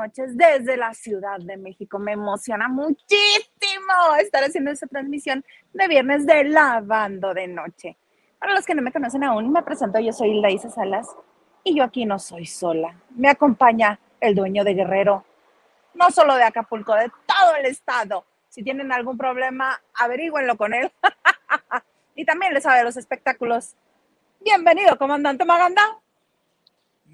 noches desde la Ciudad de México. Me emociona muchísimo estar haciendo esta transmisión de viernes de Lavando de Noche. Para los que no me conocen aún, me presento, yo soy Hilda Isa Salas y yo aquí no soy sola. Me acompaña el dueño de Guerrero, no solo de Acapulco, de todo el estado. Si tienen algún problema, averigüenlo con él. y también le sabe los espectáculos. Bienvenido, comandante Maganda.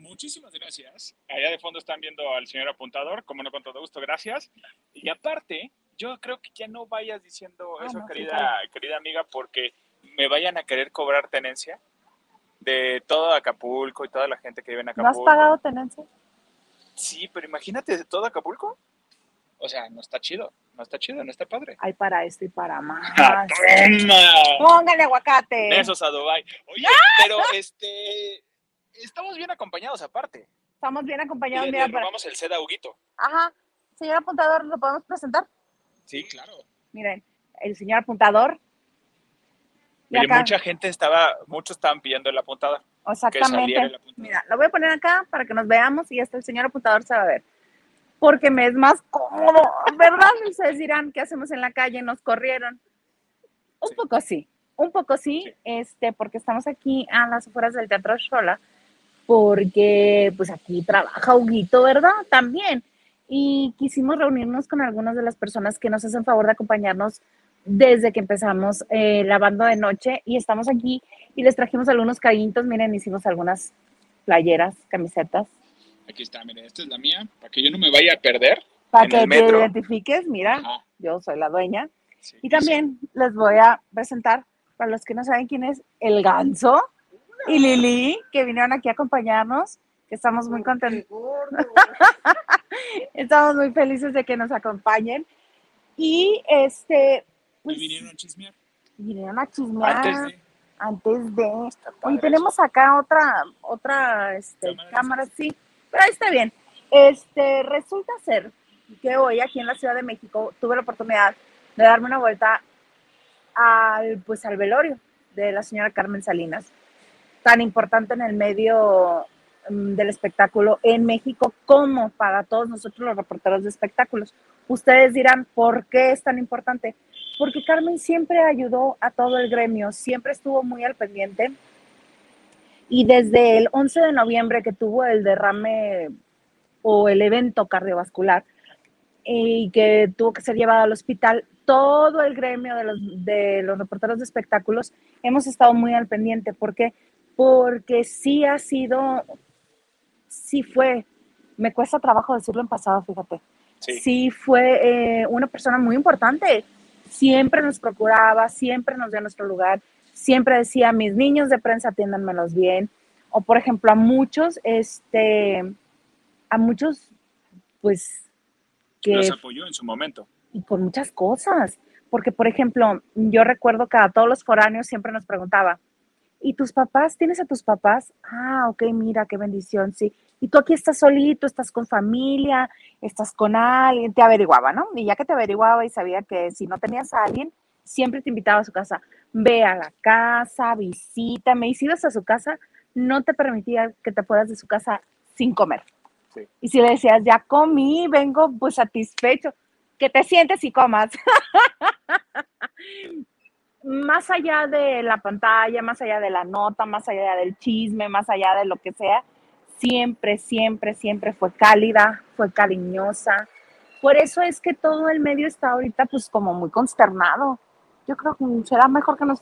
Muchísimas gracias. Allá de fondo están viendo al señor apuntador, como no con todo gusto, gracias. Y aparte, yo creo que ya no vayas diciendo Ah, eso, no, sí, querida, claro. querida amiga, porque me vayan a querer cobrar tenencia de todo Acapulco y toda la gente que vive en ¿No has Acapulco. pagado tenencia? Sí, pero imagínate de todo Acapulco. O sea, no está chido, no está chido, no está padre. Hay para esto y para más. ¡Ah, ¡Toma! Póngale aguacate. Besos a Dubai. Oye, pero este estamos bien acompañados aparte. Estamos bien acompañados. Le, Mira, le para- robamos el seda a Huguito. Ajá. Señor apuntador, ¿lo podemos presentar? Sí, claro. Miren, el señor apuntador. Y Oye, mucha gente estaba, muchos estaban pidiendo el apuntador. Exactamente. el apuntador. Mira, lo voy a poner acá para que nos veamos y hasta el señor apuntador se va a ver. Porque me es más cómodo, ¿verdad? Ustedes dirán, ¿qué hacemos en la calle? Nos corrieron. Un Sí. poco sí, un poco sí, Sí. este, porque estamos aquí a las afueras del Teatro Xola, porque pues aquí trabaja Huguito, ¿verdad? También. Y quisimos reunirnos con algunas de las personas que nos hacen favor de acompañarnos desde que empezamos eh, lavando de noche y estamos aquí y les trajimos algunos cariñitos, miren, hicimos algunas playeras, camisetas, Aquí está, miren, esta es la mía, para que yo no me vaya a perder. para que te identifiques, mira, Ajá, yo soy la dueña. sí, Y también les voy a presentar, para los que no saben quién es, el ganso y Lili, que vinieron aquí a acompañarnos, que estamos muy contentos. estamos muy felices de que nos acompañen. Y este, Y pues, vinieron a chismear. vinieron a chismear Antes de. antes de. Hoy tenemos acá otra, otra este, Cámara. cámara, sí, pero ahí está bien. Este, resulta ser que hoy aquí en la Ciudad de México tuve la oportunidad de darme una vuelta al, pues, al velorio de la señora Carmen Salinas, tan importante en el medio mm, del espectáculo en México como para todos nosotros los reporteros de espectáculos. Ustedes dirán, ¿por qué es tan importante? Porque Carmen siempre ayudó a todo el gremio, siempre estuvo muy al pendiente. Y desde el 11 de noviembre que tuvo el derrame o el evento cardiovascular y que tuvo que ser llevado al hospital, todo el gremio de los, de los reporteros de espectáculos hemos estado muy al pendiente. ¿Por qué? Porque sí ha sido, sí fue, me cuesta trabajo decirlo en pasado, fíjate Sí. sí fue eh, una persona muy importante. Siempre nos procuraba, siempre nos dio nuestro lugar, siempre decía, mis niños de prensa atiéndanmelos bien. O por ejemplo, a muchos, este, a muchos, pues, que Los apoyó en su momento. y con muchas cosas. Porque, por ejemplo, yo recuerdo que a todos los foráneos siempre nos preguntaba, ¿y tus papás? ¿Tienes a tus papás? Ah, ok, mira, qué bendición, sí. Y tú aquí estás solito, estás con familia, estás con alguien, te averiguaba, ¿no? Y ya que te averiguaba y sabía que si no tenías a alguien, siempre te invitaba a su casa. Ve a la casa, visítame. Y si ibas a su casa, no te permitía que te fueras de su casa sin comer. Sí. Y si le decías, ya comí, vengo pues satisfecho, que te sientes y comas. más allá de la pantalla, más allá de la nota, más allá del chisme, más allá de lo que sea, siempre, siempre, siempre fue cálida, fue cariñosa. Por eso es que todo el medio está ahorita pues como muy consternado. Yo creo que será mejor que nos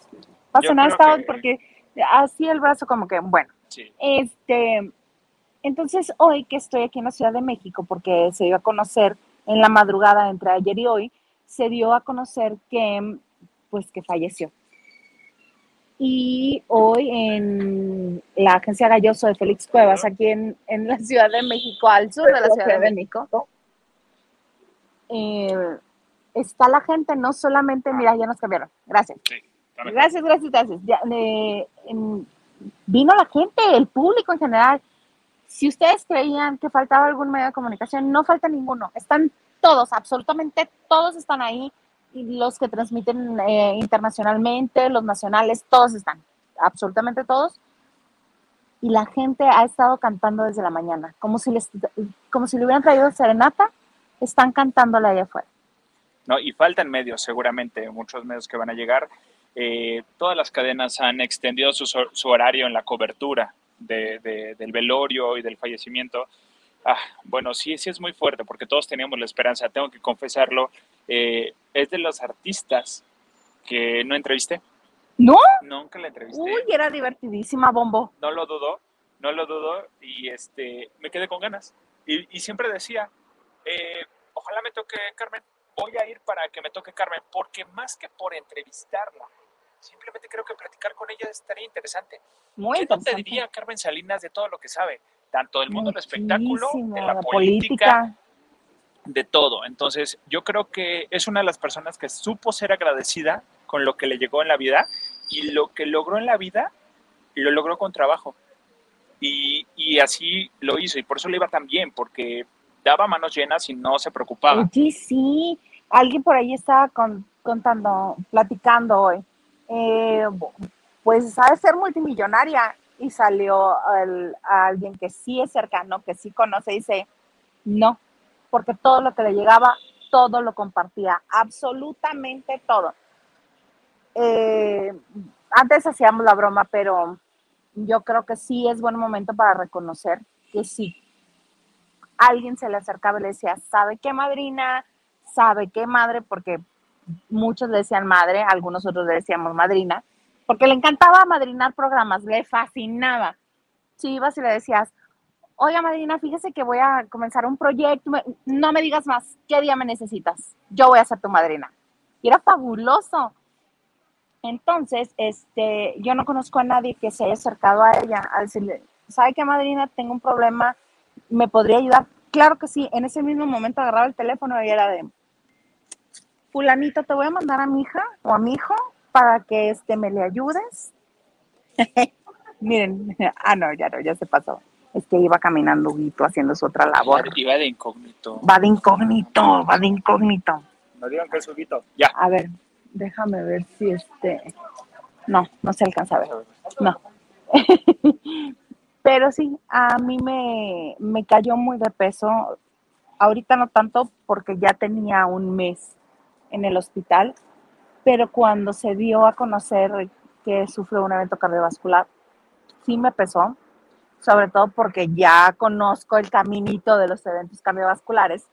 pasen a creo esta que- porque así el brazo como que, bueno, Sí. este, entonces hoy que estoy aquí en la Ciudad de México, porque se dio a conocer en la madrugada entre ayer y hoy, se dio a conocer que, pues, que falleció. Y hoy en la agencia Galloso de Félix Cuevas, aquí en, en la Ciudad de México, al sur de la Ciudad de México, eh, está la gente, no solamente, mira, ya nos cambiaron, gracias. Gracias, gracias, gracias. Ya, eh, vino la gente, el público en general. Si ustedes creían que faltaba algún medio de comunicación, no falta ninguno. Están todos, absolutamente todos están ahí. Los que transmiten eh, internacionalmente, los nacionales, todos están, absolutamente todos. y la gente ha estado cantando desde la mañana, como si, les, como si le hubieran traído serenata, están cantándola allá afuera. No, y faltan medios, seguramente, muchos medios que van a llegar. Eh, todas las cadenas han extendido su, su horario en la cobertura de, de, del velorio y del fallecimiento. Ah, bueno, sí, sí es muy fuerte porque todos teníamos la esperanza, tengo que confesarlo. Eh, es de los artistas que no entrevisté. ¿No? Nunca la entrevisté. Uy, era divertidísima, Bombo. No lo dudo, no lo dudo y este, me quedé con ganas. Y, y siempre decía, eh, ojalá me toque Carmen, voy a ir para que me toque Carmen, porque más que por entrevistarla, simplemente creo que platicar con ella estaría interesante. Muy ¿Qué interesante. no te diría Carmen Salinas de todo lo que sabe? Tanto del mundo del espectáculo, de la la política, de todo. Entonces, yo creo que es una de las personas que supo ser agradecida con lo que le llegó en la vida y lo que logró en la vida lo logró con trabajo. Y, y así lo hizo y por eso le iba tan bien, porque daba manos llenas y no se preocupaba. Oye, sí, alguien por ahí estaba con- contando, platicando hoy. Eh, pues ha de ser multimillonaria y salió el- alguien que sí es cercano, que sí conoce y dice, no, porque todo lo que le llegaba, todo lo compartía, absolutamente todo. Eh, antes hacíamos la broma, pero yo creo que sí es buen momento para reconocer que sí. Alguien se le acercaba y le decía, ¿sabe qué madrina? ¿Sabe qué madre? Porque muchos le decían madre, algunos otros le decíamos madrina, porque le encantaba madrinar programas, le fascinaba. Si ibas y le decías, oiga madrina, fíjese que voy a comenzar un proyecto, no me digas más, ¿qué día me necesitas? Yo voy a ser tu madrina. Y era fabuloso. Entonces, este, yo no conozco a nadie que se haya acercado a ella a decirle, ¿sabe qué madrina? Tengo un problema, ¿me podría ayudar? Claro que sí, en ese mismo momento agarraba el teléfono y era de, fulanito, te voy a mandar a mi hija o a mi hijo para que este, me le ayudes. Miren, ah, no, ya no, ya se pasó. Es que iba caminando Huguito haciendo su otra labor. Iba de incógnito. Va de incógnito, va de incógnito. No digan que es Huguito. Ya. A ver, déjame ver si este... No, no se alcanza a ver. No. Pero sí, a mí me, me cayó muy de peso. Ahorita no tanto porque ya tenía un mes en el hospital, pero cuando se dio a conocer que sufrió un evento cardiovascular, sí me pesó, sobre todo porque ya conozco el caminito de los eventos cardiovasculares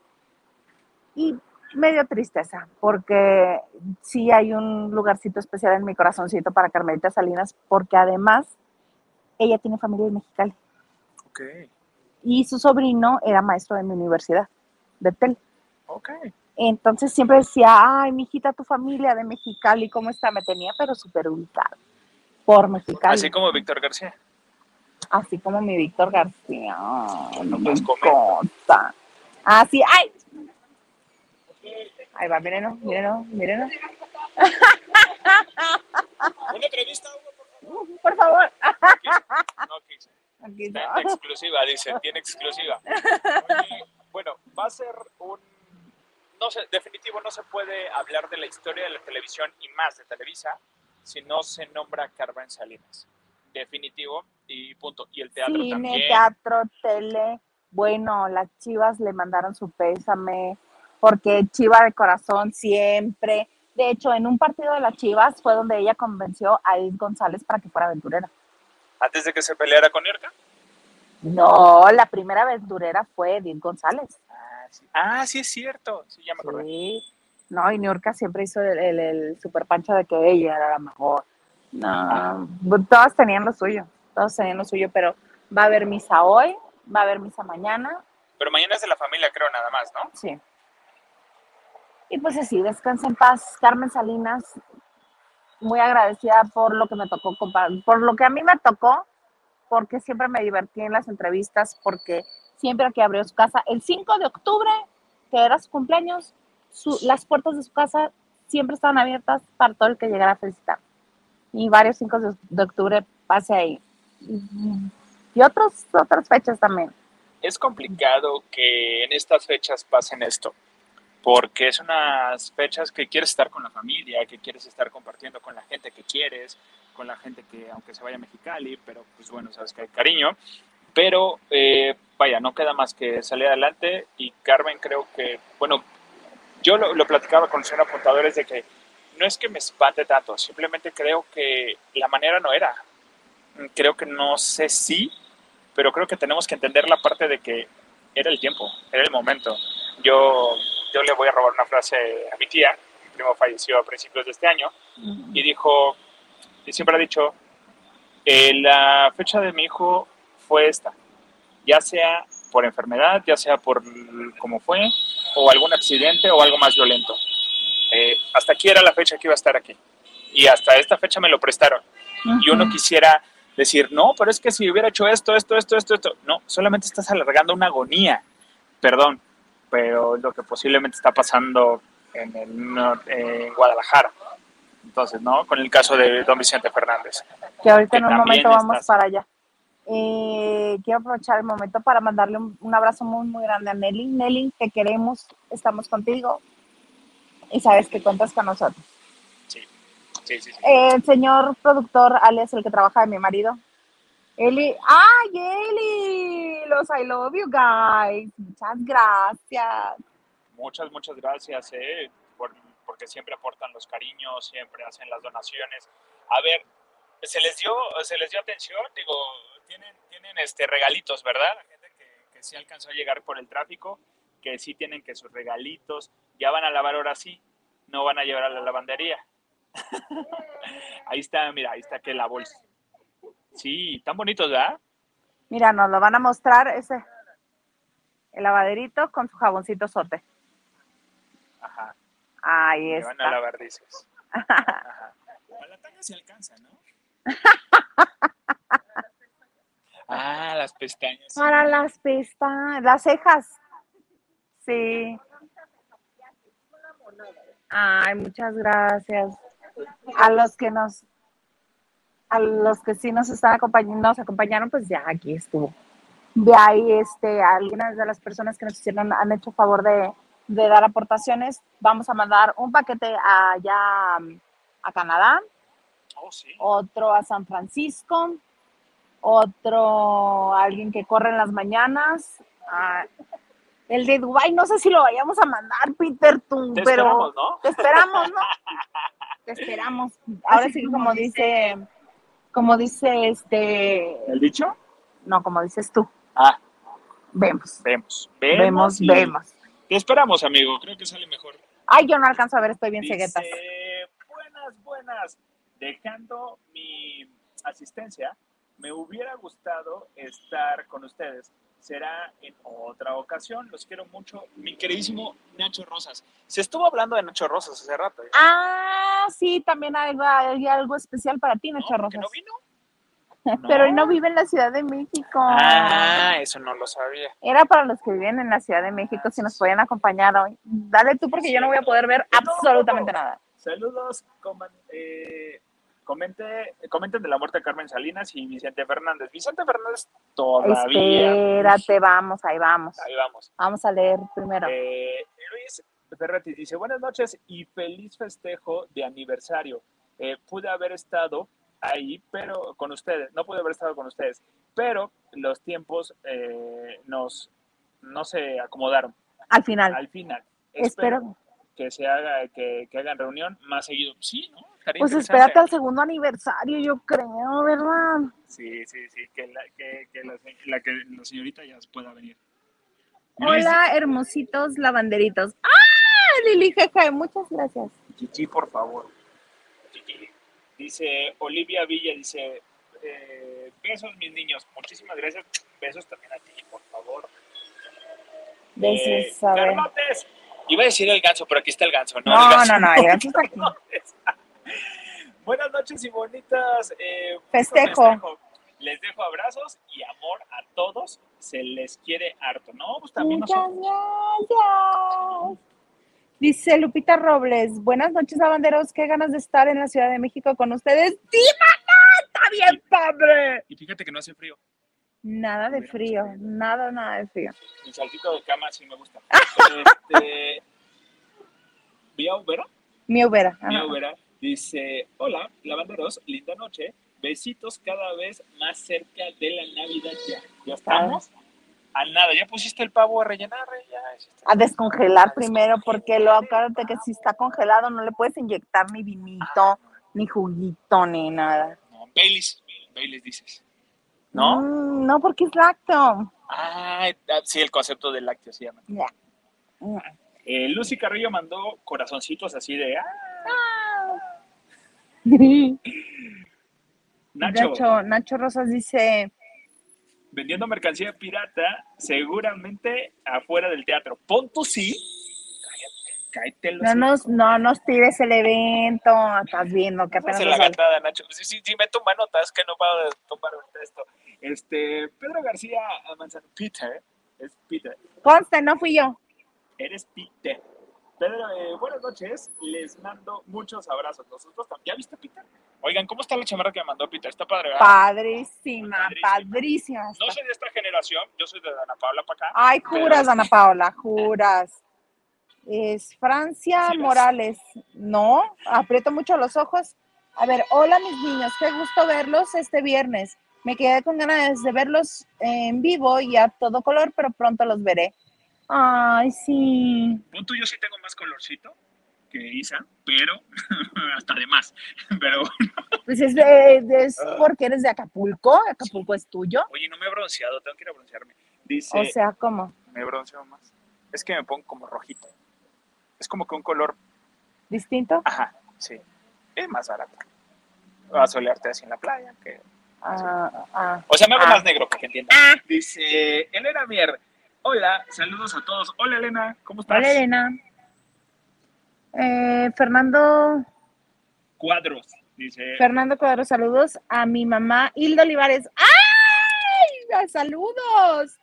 y me dio tristeza, porque sí hay un lugarcito especial en mi corazoncito para Carmelita Salinas, porque además ella tiene familia en Mexicali Ok, y su sobrino era maestro de mi universidad, de TEL. ok. Entonces siempre decía, ay, mi hijita, tu familia de Mexicali, ¿cómo está? Me tenía, pero súper ubicado por Mexicali. Así como Víctor García. Así como mi Víctor García. Qué comenta. cosa. Así, ay. Ahí va, mírenlo, mírenlo, mírenlo. Una entrevista, Hugo, Por favor. por favor. No quise. Aquí Está está. en exclusiva, dice, tiene exclusiva. Oye, bueno, va a ser un... No sé, definitivo, no se puede hablar de la historia de la televisión y más de Televisa si no se nombra Carmen Salinas. Definitivo y punto. Y el teatro Cine, también. teatro, tele. Bueno, las chivas le mandaron su pésame, porque chiva de corazón siempre. De hecho, en un partido de las chivas fue donde ella convenció a Edith González para que fuera aventurera. Antes de que se peleara con Irka. No, la primera aventurera fue Edith González. Ah, sí. Ah, sí es cierto. Sí, ya me acordé. Sí. No, y Niurka siempre hizo el, el, el super pancho de que ella era la mejor. No, pues, todas tenían lo suyo, todos tenían lo suyo, pero va a haber misa hoy, va a haber misa mañana, Pero mañana es de la familia, creo, nada más, ¿no? sí. Y pues así, descansa en paz, Carmen Salinas, muy agradecida por lo que me tocó, por lo que a mí me tocó, porque siempre me divertí en las entrevistas, porque siempre que abrió su casa, el 5 de octubre, que era su cumpleaños, su- las puertas de su casa siempre estaban abiertas para todo el que llegara a felicitar. Y varios 5 de, octubre pase ahí. Y, otros, otras fechas también. Es complicado que en estas fechas pasen esto, porque es unas fechas que quieres estar con la familia, que quieres estar compartiendo con la gente que quieres, con la gente que, aunque se vaya a Mexicali, pero pues bueno, sabes que hay cariño. Pero eh, vaya, no queda más que salir adelante y Carmen creo que, bueno, yo lo, lo platicaba con los apuntadores de que no es que me espante tanto, simplemente creo que la manera no era. Creo que no sé si, pero creo que tenemos que entender la parte de que era el tiempo, era el momento. Yo, yo le voy a robar una frase a mi tía, mi primo falleció a principios de este año, y dijo, y siempre ha dicho, eh, la fecha de mi hijo fue esta, ya sea por enfermedad, ya sea por cómo fue, o algún accidente o algo más violento. Eh, hasta aquí era la fecha que iba a estar aquí. Y hasta esta fecha me lo prestaron. Y uno quisiera decir, no, pero es que si hubiera hecho esto, esto, esto, esto, esto. No, solamente estás alargando una agonía. Perdón, pero lo que posiblemente está pasando en, el, en Guadalajara. Entonces, ¿no? Con el caso de don Vicente Fernández. Que ahorita en un momento vamos para allá. Eh, quiero aprovechar el momento para mandarle un, un, abrazo muy, muy grande a Nelly. Nelly, te queremos, estamos contigo y sabes que cuentas con nosotros. Sí, sí, sí. sí. Eh, el señor productor, alias el que trabaja de mi marido. Eli, ¡ay, Eli! Los I love you guys. Muchas gracias. Muchas, muchas gracias, eh, por, porque siempre aportan los cariños, siempre hacen las donaciones. A ver, se les dio, se les dio atención, digo, tienen, tienen este regalitos, ¿verdad? La gente que, que sí alcanzó a llegar por el tráfico, que sí tienen que sus regalitos, ya van a lavar ahora sí, no van a llevar a la lavandería. ahí está, mira, ahí está que la bolsa. Sí, tan bonitos, ¿verdad? Mira, nos lo van a mostrar ese, el lavaderito con su jaboncito sote. Ajá. Ahí está. van a lavar, dices. Ajá. A la tanga se alcanza, ¿no? Ah, las pestañas. sí. Para las pestañas, las cejas. Sí. Ay, muchas gracias. A los que nos, a los que sí nos están acompañando, nos acompañaron, pues ya aquí estuvo. De ahí, este, algunas de las personas que nos hicieron, han hecho favor de, de dar aportaciones. Vamos a mandar un paquete allá um, a Canadá, Oh, sí. otro a San Francisco, otro a alguien que corre en las mañanas. ah, el de Dubai no sé si lo vayamos a mandar, Peter, tú, Te pero esperamos, ¿no? te esperamos, ¿no? Te esperamos. Ahora sí, como dice, como dice este, ¿El dicho? no, como dices tú, Ah, vemos, vemos. vemos, y vemos. Te esperamos, amigo. Creo que sale mejor. Ay, yo no alcanzo a ver, estoy bien Dice, ceguetas. buenas, buenas. Dejando mi asistencia, me hubiera gustado estar con ustedes. Será en otra ocasión. Los quiero mucho. Mi queridísimo Nacho Rosas. Se estuvo hablando de Nacho Rosas hace rato. ¿eh? Ah, sí, también hay, hay algo especial para ti, ¿No? Nacho ¿Por qué Rosas. no vino? Pero él no vive en la Ciudad de México. Ah, eso no lo sabía. Era para los que viven en la Ciudad de México, si nos podían acompañar hoy. Dale tú porque yo no voy a poder ver absolutamente nada. Saludos, coman- eh, comente, comenten de la muerte de Carmen Salinas y Vicente Fernández. Vicente Fernández todavía. Espérate, vamos, ahí vamos. Ahí vamos. Vamos a leer primero. Eh, Luis Ferretti dice, buenas noches y feliz festejo de aniversario. Eh, pude haber estado ahí, pero con ustedes, no pude haber estado con ustedes, pero los tiempos eh, nos no se acomodaron Al final. al final. Espero. que se haga, que, que hagan reunión más seguido. Sí, ¿no? Estaría Pues espérate al segundo aniversario, yo creo, ¿verdad? Sí, sí, sí, que la, que, que la, la- que la señorita ya pueda venir. Luis, Hola, hermositos lavanderitos. ¡Ah! Lili Jeje, muchas gracias. Gigi, por favor. Gigi. Dice Olivia Villa, dice, eh, besos mis niños, muchísimas gracias. Besos también a ti, por favor. Besos, Eh. Iba a decir el ganso, pero aquí está el ganso, ¿no? No, el ganso. no, no, el ganso está aquí. Buenas noches y bonitas. eh, Festejo. Les dejo abrazos y amor a todos. Se les quiere harto, ¿no? Pues también Muchas nosotros. gracias. Dice Lupita Robles, buenas noches, lavanderos. Qué ganas de estar en la Ciudad de México con ustedes. ¡Dímana! ¡Está bien, padre! Y fíjate que no hace frío. Nada de frío, nada, nada de frío. Mi saltito de cama sí me gusta. este, Vía Ubera, Mi Ubera. Ajá. Ubera, Dice, hola, lavanderos, linda noche. Besitos cada vez más cerca de la Navidad ya. ¿Ya estamos? A nada, ya pusiste el pavo a rellenar, eh, ya. A descongelar primero, porque lo acuérdate que si está congelado no le puedes inyectar ni vinito, ni juguito, ni nada. No, Baileys, Baileys dices. ¿No? Mm, no, porque es lácteo. Ah, sí, el concepto del lácteo se llama. Eh, Lucy Carrillo mandó corazoncitos así de. ¡Ah! Nacho, Nacho, Nacho Rosas dice, vendiendo mercancía pirata, seguramente afuera del teatro. Ponto sí. Cállate, cállate. los no nos, no nos tires el evento, estás viendo que apenas la gatada, Nacho. Sí, sí, sí, me toma notas, que no puedo tomar ahorita esto. Este, Pedro García Manzano, Peter, es Peter. Conste, no fui yo. Eres Peter. Pedro, eh, buenas noches, les mando muchos abrazos. Nosotros también. ¿Ya viste Peter? Oigan, ¿cómo está la chamarra que me mandó Peter? Está padre, ¿verdad? Padrísima, Padrísima. padrísima. No soy de esta generación, yo soy de Dana Paula para acá. Ay, juras, Ana Paola, juras. Es Francia Sí. Morales. No, aprieto mucho los ojos. A ver, hola mis niños, qué gusto verlos este viernes. Me quedé con ganas de verlos en vivo y a todo color, pero pronto los veré. Ay, sí. Pon tú, yo sí tengo más colorcito que Isa, pero hasta de más. Pero, Pues es, de- es porque eres de Acapulco. Acapulco es tuyo. oye, no me he bronceado, tengo que ir a broncearme. Dice, O sea, ¿cómo? me bronceo más. Es que me pongo como rojito. Es como que un color, ¿Distinto? ajá, sí. Es más barato. A solearte así en la playa. Que... Ah, ah. O sea, me hago Ah. más negro para que entiendan. Dice Elena Mier. Hola, saludos a todos. Hola Elena, ¿cómo estás? Hola, Elena. Eh, Fernando, Cuadros. Dice, Fernando Cuadro, saludos a mi mamá Hilda Olivares. ¡Ay! ¡Saludos!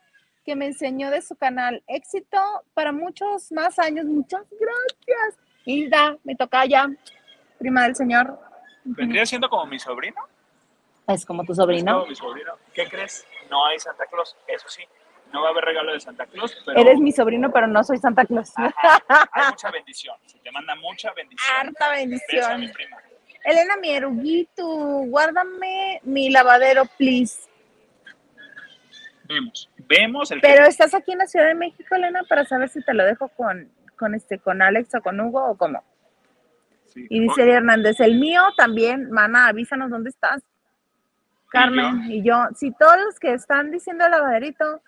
Que me enseñó de su canal. Éxito para muchos más años. Muchas gracias. Hilda, me toca ya. Prima del señor. ¿vendría siendo como mi sobrino? Es como tu Es sobrino. como mi sobrino. ¿Qué crees? No hay Santa Claus, eso sí. No va a haber regalo de Santa Claus, pero Eres mi sobrino, pero no soy Santa Claus. hay mucha bendición. Se te manda mucha bendición. Harta Beso a mi bendición. prima. Elena, mi eruguito, guárdame mi lavadero, please. Vemos. Vemos el Pero estás aquí en la Ciudad de México, Elena, para saber si te lo dejo con, con este, con Alex o con Hugo o cómo. Sí. Y dice Hernández, el mío también, mana, avísanos dónde estás. Carmen y yo, si todos los que están diciendo el lavaderito,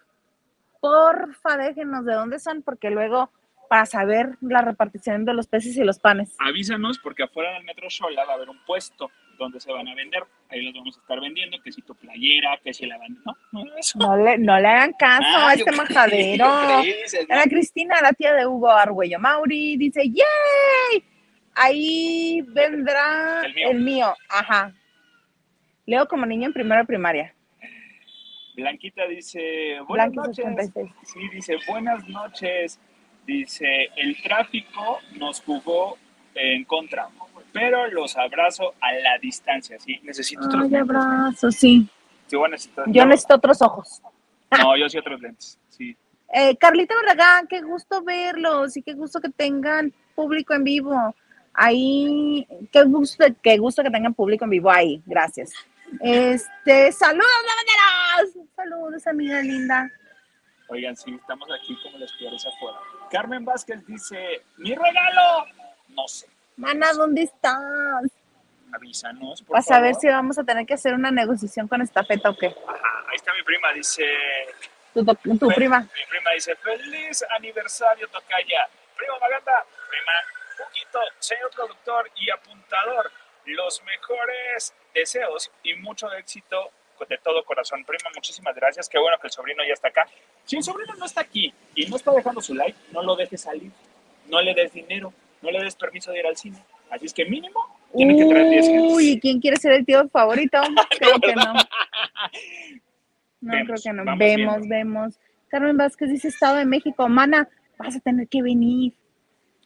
porfa déjenos de dónde son, porque luego para saber la repartición de los peces y los panes. Avísanos porque afuera del Metro Xola va a haber un puesto donde se van a vender. Ahí los vamos a estar vendiendo, que si tu playera, que si la van... No, no, le, no le hagan caso Ah, a este majadero. Ana Cristina, la tía de Hugo Argüello Mauri, dice, ¡yay! Ahí vendrá El mío. el mío. Ajá. Leo como niño en primera primaria. Blanquita dice, buenas noches. 86. Sí, dice, buenas noches. Dice, el tráfico nos jugó en contra, pero los abrazo a la distancia. Sí, necesito otros Ay, lentes. abrazo, sí. Sí, necesitar- Yo necesito otros ojos. No, yo sí otros lentes. Sí. Eh, Carlita Barragán, qué gusto verlos y qué gusto que tengan público en vivo. Ahí, qué gusto, qué gusto que tengan público en vivo ahí. Gracias. Este, saludos, lavanderos. Saludos, amiga linda. Oigan, sí, estamos aquí como los peores afuera. Carmen Vázquez dice, mi regalo. No sé, Mana, ¿dónde estás? avísanos, por Para saber favor. si vamos a tener que hacer una negociación con esta feta o qué. Ajá, ahí está mi prima, dice, Tu, tu- tu Fe- prima. Mi prima dice, feliz aniversario, Tocaya. Prima Maganda, prima Poquito, señor productor y apuntador, los mejores deseos y mucho éxito de todo corazón. Prima, muchísimas gracias. Qué bueno que el sobrino ya está acá. Si el sobrino no está aquí y no está dejando su like, no lo dejes salir. No le des dinero, no le des permiso de ir al cine. Así es que mínimo tiene que traer 10 gentes. Uy, ¿quién quiere ser el tío favorito? Creo que no. No, Vemos, creo que no. Vemos, vemos. Carmen Vázquez dice Estado de México. Mana, vas a tener que venir.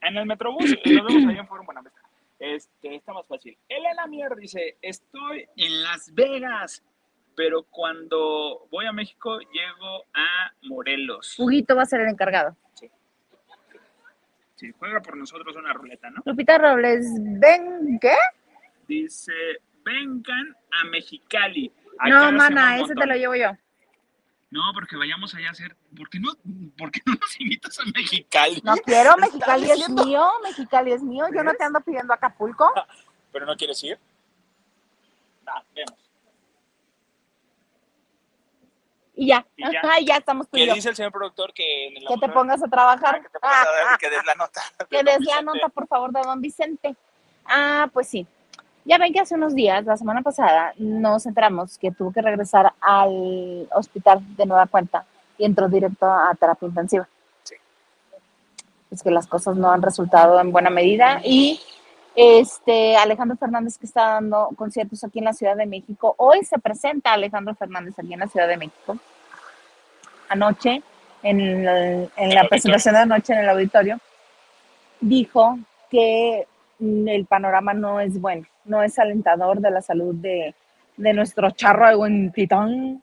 En el Metrobús, nos vemos allá en Forum Buenavista. Este, está más fácil. Elena Mier dice, estoy en Las Vegas, pero cuando voy a México llego a Morelos. Huguito va a ser el encargado. Sí, juega por nosotros una ruleta, ¿no? Lupita Robles, ¿ven qué? Dice, vengan a Mexicali. no, mana, ese te lo llevo yo. No, porque vayamos allá a hacer. ¿Por qué no, por qué no nos invitas a Mexicali? No quiero, Mexicali es mío, Mexicali es mío. Yo no te ando pidiendo Acapulco. ¿Pero no quieres ir? Ah, vemos. Y ya, y ya, ya estamos tú ¿Qué dice el señor productor? Que, en el que te pongas a trabajar. Ah, que, te pongas a que des la nota. Que des la nota, por favor, de don Vicente. Ah, pues sí. Ya ven que hace unos días, la semana pasada, nos enteramos que tuvo que regresar al hospital de nueva cuenta y entró directo a terapia intensiva. Sí. Es que las cosas no han resultado en buena medida y este Alejandro Fernández que está dando conciertos aquí en la Ciudad de México. Hoy se presenta Alejandro Fernández aquí en la Ciudad de México. Anoche, en, en la presentación de anoche en el auditorio, dijo que el panorama no es bueno no es alentador de la salud de, nuestro charro en titán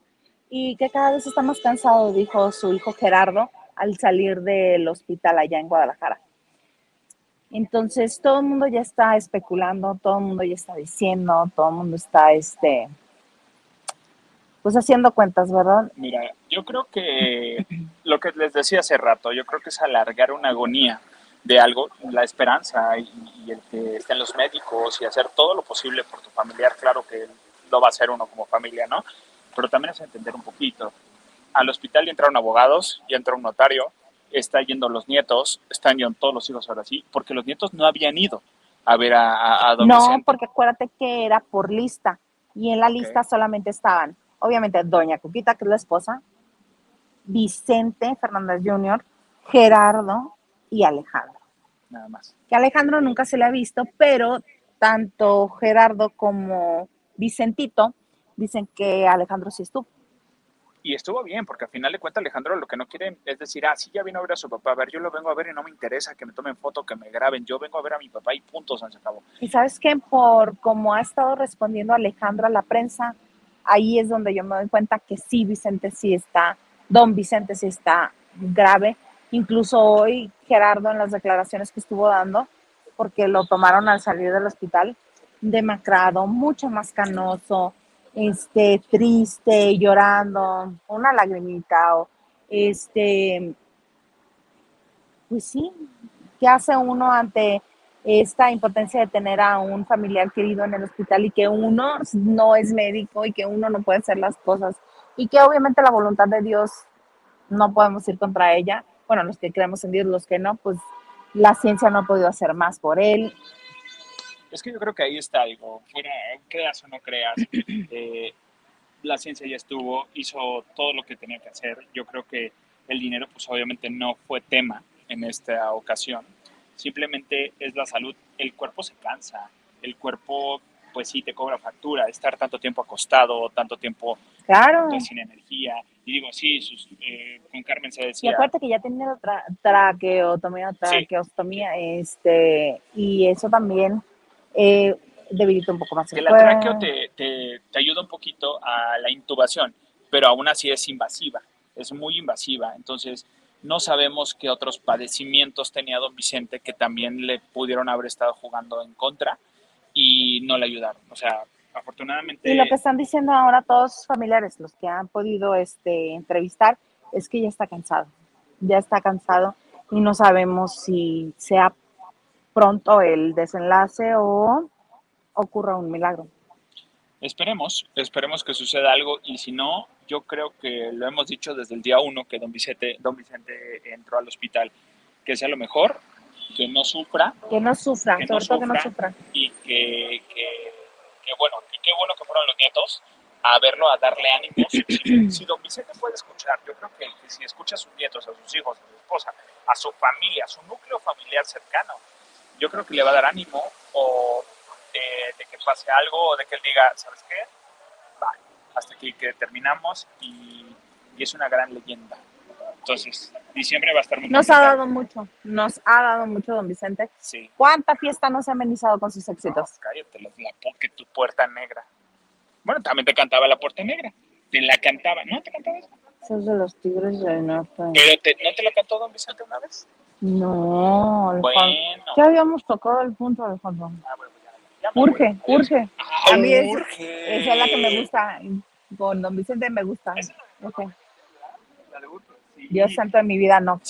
y que cada vez está más cansado, dijo su hijo Gerardo al salir del hospital allá en Guadalajara. Entonces todo el mundo ya está especulando, todo el mundo ya está diciendo, todo el mundo está este pues haciendo cuentas, ¿verdad? Mira, yo creo que lo que les decía hace rato, yo creo que es alargar una agonía de algo, la esperanza y, el que estén los médicos y hacer todo lo posible por tu familiar, claro que lo va a hacer uno como familia, ¿no? Pero también es entender un poquito. Al hospital ya entraron abogados, ya entró un notario, está yendo los nietos, están yendo todos los hijos ahora sí, porque los nietos no habían ido a ver a, a, No, porque acuérdate que era por lista y en la lista solamente estaban, obviamente, Doña Cuquita, que es la esposa, Vicente Fernández Jr., Gerardo, y Alejandro. Nada más. Que Alejandro nunca se le ha visto, pero tanto Gerardo como Vicentito dicen que Alejandro sí estuvo. Y estuvo bien, porque al final de cuentas Alejandro lo que no quiere es decir, ah, sí, ya vino a ver a su papá, a ver, yo lo vengo a ver y no me interesa que me tomen foto, que me graben, yo vengo a ver a mi papá y punto, se acabó. Y sabes que por como ha estado respondiendo Alejandro a la prensa, ahí es donde yo me doy cuenta que sí, Vicente sí está, don Vicente sí está grave, Incluso hoy Gerardo en las declaraciones que estuvo dando, porque lo tomaron al salir del hospital, demacrado, mucho más canoso, este, triste, llorando, una lagrimita, o este, pues sí, ¿qué hace uno ante esta impotencia de tener a un familiar querido en el hospital y que uno no es médico y que uno no puede hacer las cosas y que obviamente la voluntad de Dios no podemos ir contra ella? Bueno, los que creemos en Dios, los que no, pues la ciencia no ha podido hacer más por él. Es que yo creo que ahí está algo, creas o no creas, eh, la ciencia ya estuvo, hizo todo lo que tenía que hacer. Yo creo que el dinero, pues obviamente no fue tema en esta ocasión. Simplemente es la salud. El cuerpo se cansa, el cuerpo, pues sí, te cobra factura. Estar tanto tiempo acostado, tanto tiempo claro. sin energía, y digo, sí, eh, con Carmen se decía. Y aparte que ya tenía tra traqueotomía, traqueostomía, este, y eso también eh, debilita un poco más el Que la traqueo te, te, te, ayuda un poquito a la intubación, pero aún así es invasiva, es muy invasiva. Entonces, no sabemos qué otros padecimientos tenía don Vicente que también le pudieron haber estado jugando en contra y no le ayudaron. O sea, afortunadamente. Y lo que están diciendo ahora todos sus familiares, los que han podido este, entrevistar, es que ya está cansado, ya está cansado y no sabemos si sea pronto el desenlace o ocurra un milagro. Esperemos, esperemos que suceda algo y si no, yo creo que lo hemos dicho desde el día uno que don Vicente, don Vicente entró al hospital, que sea lo mejor, que no sufra. Que no sufra, sobre todo que no sufra. Y que que bueno, y qué bueno que fueron los nietos a verlo, a darle ánimos. Si, don Vicente puede escuchar, yo creo que, si escucha a sus nietos, a sus hijos, a su esposa, a su familia, a su núcleo familiar cercano, yo creo que le va a dar ánimo o de, que pase algo o de que él diga, ¿sabes qué? Va, hasta aquí que terminamos y, y es una gran leyenda. Entonces, diciembre va a estar muy Nos ha dado mucho, nos ha dado mucho, don Vicente. Sí. ¿Cuánta fiesta no se ha amenizado con sus éxitos? cállate, la, que tu puerta negra. Bueno, también te cantaba la puerta negra. Te la cantaba, ¿no te cantaba eso? Sos de los Tigres del Norte. Pero te, ¿no te la cantó don Vicente una vez? No, Alejandro. Bueno. Ya habíamos tocado el punto, Alejandro. Ah, bueno, ya, ya me Urge, voy. urge. Ah, A mí es- urge. Esa es la que me gusta. Con Don Vicente me gusta. Ok. La de urge, sí. Dios santo de mi vida, no.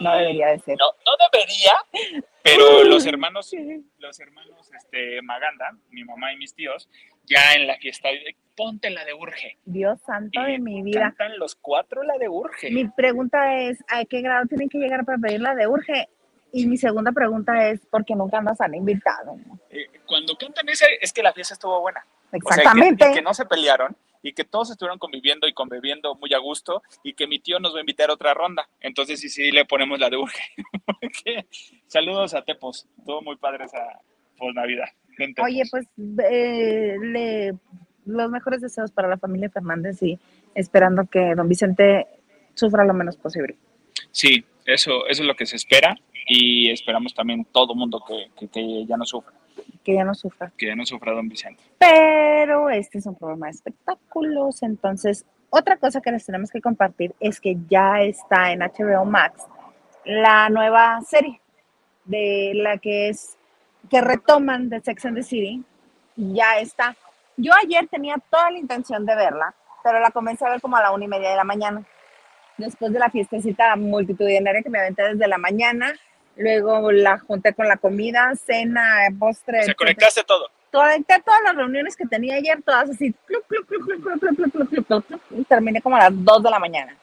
No debería de ser. No, no debería, pero los hermanos, los hermanos este, Maganda, mi mamá y mis tíos, ya en la fiesta, ponte la de Urge. Dios santo de mi vida. Cantan los cuatro la de Urge. Mi pregunta es, ¿a qué grado tienen que llegar para pedir la de urge? Y mi segunda pregunta es, ¿por qué nunca nos han invitado? Eh, cuando cantan ese, es que la fiesta estuvo buena. O sea, y que- Exactamente. que, no se pelearon y que todos estuvieron conviviendo y conviviendo muy a gusto y que mi tío nos va a invitar a otra ronda. Entonces sí, sí, le ponemos la de Urge. Saludos a Tepos. Estuvo muy padre esa post Navidad. Oye, pues eh, le- los mejores deseos para la familia Fernández y esperando que don Vicente sufra lo menos posible. Sí, eso, eso es lo que se espera y esperamos también todo mundo que, que- que ya no sufra, Que ya no sufra. que ya no sufra don Vicente. Pero este es un programa de espectáculos, entonces otra cosa que les tenemos que compartir es que ya está en HBO Max la nueva serie de la que es que retoman de Sex and the City. Ya está. Yo ayer tenía toda la intención de verla, pero la comencé a ver como a la una y media de la mañana. Después de la fiestecita multitudinaria que me aventé desde la mañana, luego la junté con la comida, cena, postre. Se conectaste todo. Conecté todas las reuniones que tenía ayer, todas así, terminé como a las 2 de la mañana.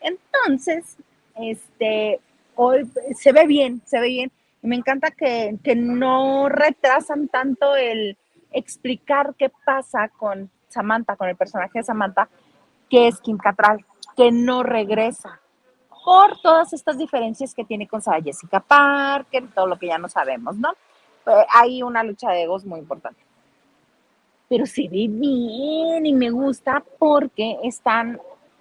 Entonces, este, hoy se ve bien, se ve bien. Y me encanta que, que no retrasan tanto el explicar qué pasa con Samantha, con el personaje de Samantha, que es Kim Catral, que no regresa por todas estas diferencias que tiene con Sarah Jessica Parker, todo lo que ya no sabemos, ¿no? eh, hay una lucha de egos muy importante. Pero se ve bien y me gusta porque están,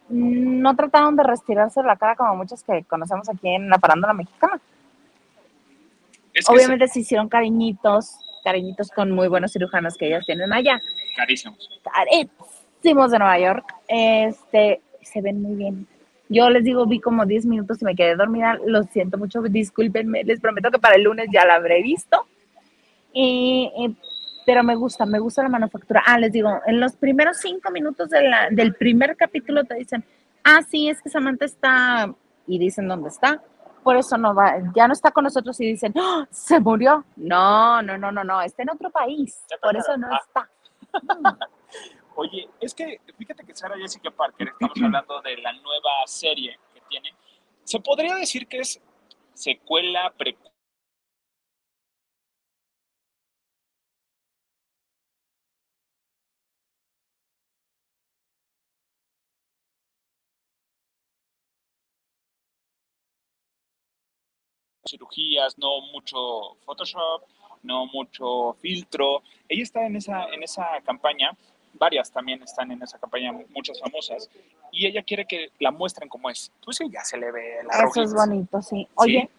mm, no trataron de retirarse la cara como muchos que conocemos aquí en la farándula mexicana. Es que Obviamente se hicieron cariñitos, cariñitos con muy buenos cirujanos que ellas tienen allá, carísimos. carísimos de Nueva York, este, se ven muy bien. Yo les digo, vi como 10 minutos y me quedé dormida, lo siento mucho, discúlpenme, les prometo que para el lunes ya la habré visto. Eh, eh, pero me gusta, me gusta la manufactura. Ah, les digo, en los primeros cinco minutos de la- del primer capítulo te dicen, ah, sí, es que Samantha está, y dicen dónde está, por eso no va, ya no está con nosotros y dicen, ¡Ah! se murió. No, no, no, no, no, está en otro país, por eso no Ah. está. Oye, es que fíjate que Sarah Jessica Parker, estamos hablando de la nueva serie que tiene. Se podría decir que es secuela, precuela. cirugías, no mucho Photoshop, no mucho filtro. Ella está en esa, en esa campaña, varias también están en esa campaña, muchas famosas, y ella quiere que la muestren como es. Pues sí, ya se le ve la Eso es bonito, sí. Oye,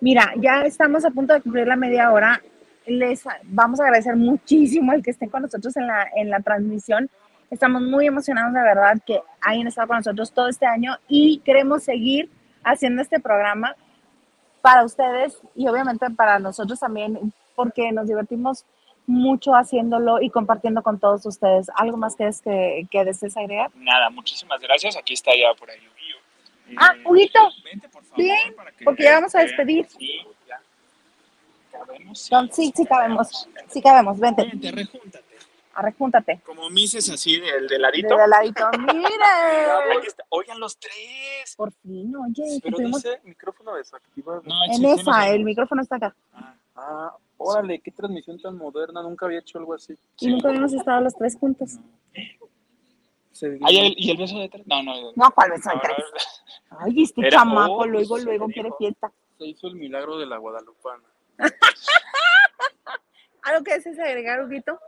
mira, ya estamos a punto de cumplir la media hora. Les vamos a agradecer muchísimo el que estén con nosotros en la, en la transmisión. Estamos muy emocionados de verdad que hayan estado con nosotros todo este año y queremos seguir haciendo este programa para ustedes y obviamente para nosotros también, porque nos divertimos mucho haciéndolo y compartiendo con todos ustedes. ¿Algo más que, es que, que desees agregar? Nada, muchísimas gracias. Aquí está ya por ahí Huguillo. Ah, Eh, Huguito. Vente, por favor, Bien, para que porque ya vamos a despedir. Sí, ya. Cabemos, sí. Don, sí, sí cabemos. Sí cabemos. Vente, Vente, rejúntate. arrejúntate. Como Mises así, el de ladito. De ladito. Mire. Oigan los tres. Por fin, oye, Pero tuvimos- dice micrófono desactivado. No, en esa, el micrófono está acá. Ah, Ah, órale, qué transmisión tan moderna. Nunca había hecho algo así. Y nunca habíamos estado los tres juntos. Se vio- ¿Hay el- ¿Y el beso de tres? No, no. No, ¿cuál beso de no, tres? no. Ay, este Era- chamaco, oh, luego, luego quiere fiesta. Se hizo el milagro de la Guadalupana. ¿Algo que desees agregar, Huguito?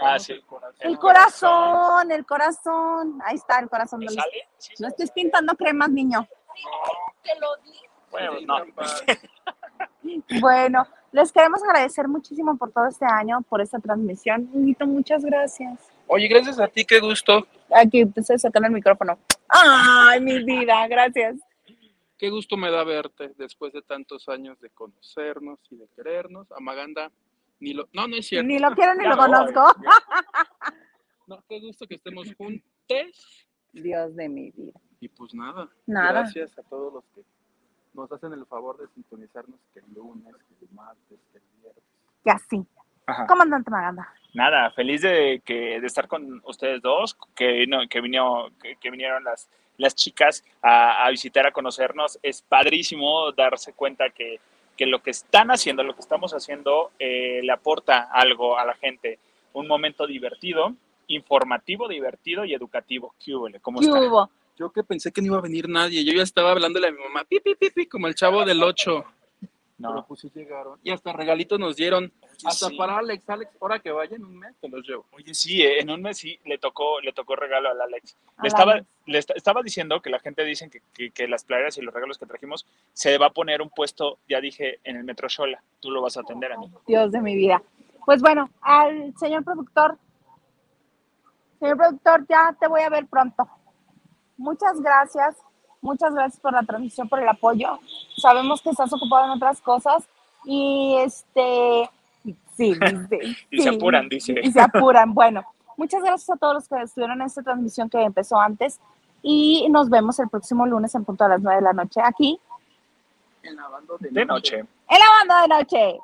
Ah, sí. el corazón. El corazón, el corazón. Ahí está el corazón. ¿Me No, sale? Sí, no estés pintando cremas, niño. Bueno, Sí, no. Bueno, les queremos agradecer muchísimo por todo este año, por esta transmisión. Huguito, muchas gracias. Oye, gracias a ti, qué gusto. Aquí te estoy sacando el micrófono. Ay, mi vida, gracias. Qué gusto me da verte después de tantos años de conocernos y de querernos. A Maganda, ni lo... No, no es cierto. Ni lo quiero ni Ya lo no, conozco. No, qué gusto que estemos juntos. Dios de mi vida. Y pues nada. Nada. Gracias a todos los que nos hacen el favor de sintonizarnos que el lunes, que el martes, que el viernes. Que así. Ajá. Comandante Maganda. Nada, feliz de, que, de estar con ustedes dos, que, vino, que, vino, que, que vinieron las, las chicas a, a visitar, a conocernos. Es padrísimo darse cuenta que, que lo que están haciendo, lo que estamos haciendo, eh, le aporta algo a la gente. Un momento divertido, informativo, divertido y educativo. ¿Qué hubo? ¿Cómo ¿Qué está? hubo? Yo que pensé que no iba a venir nadie. Yo ya estaba hablándole a mi mamá, pi, pi, pi, pi, como el chavo del 8. Pero No. pues sí llegaron. Y hasta regalitos nos dieron. Hasta sí. para Alex, Alex, ahora que vayan un mes, te los llevo. Oye, sí, eh, en un mes sí le tocó, le tocó regalo al Alex. Al Le estaba, Alex. le esta- estaba diciendo que la gente dice que, que- que las playeras y los regalos que trajimos se va a poner un puesto, ya dije, en el Metro Shola. Tú lo vas a atender a mí. Dios de mi vida. Pues bueno, al señor productor. Señor productor, ya te voy a ver pronto. Muchas gracias. Muchas gracias por la transmisión, por el apoyo. Sabemos que estás ocupado en otras cosas. Y este. Sí, dice. Y se sí, apuran, dice. Y se apuran. Bueno, muchas gracias a todos los que estuvieron en esta transmisión que empezó antes. Y nos vemos el próximo lunes en punto a las 9 de la noche aquí En la banda de, De noche. en la banda de noche.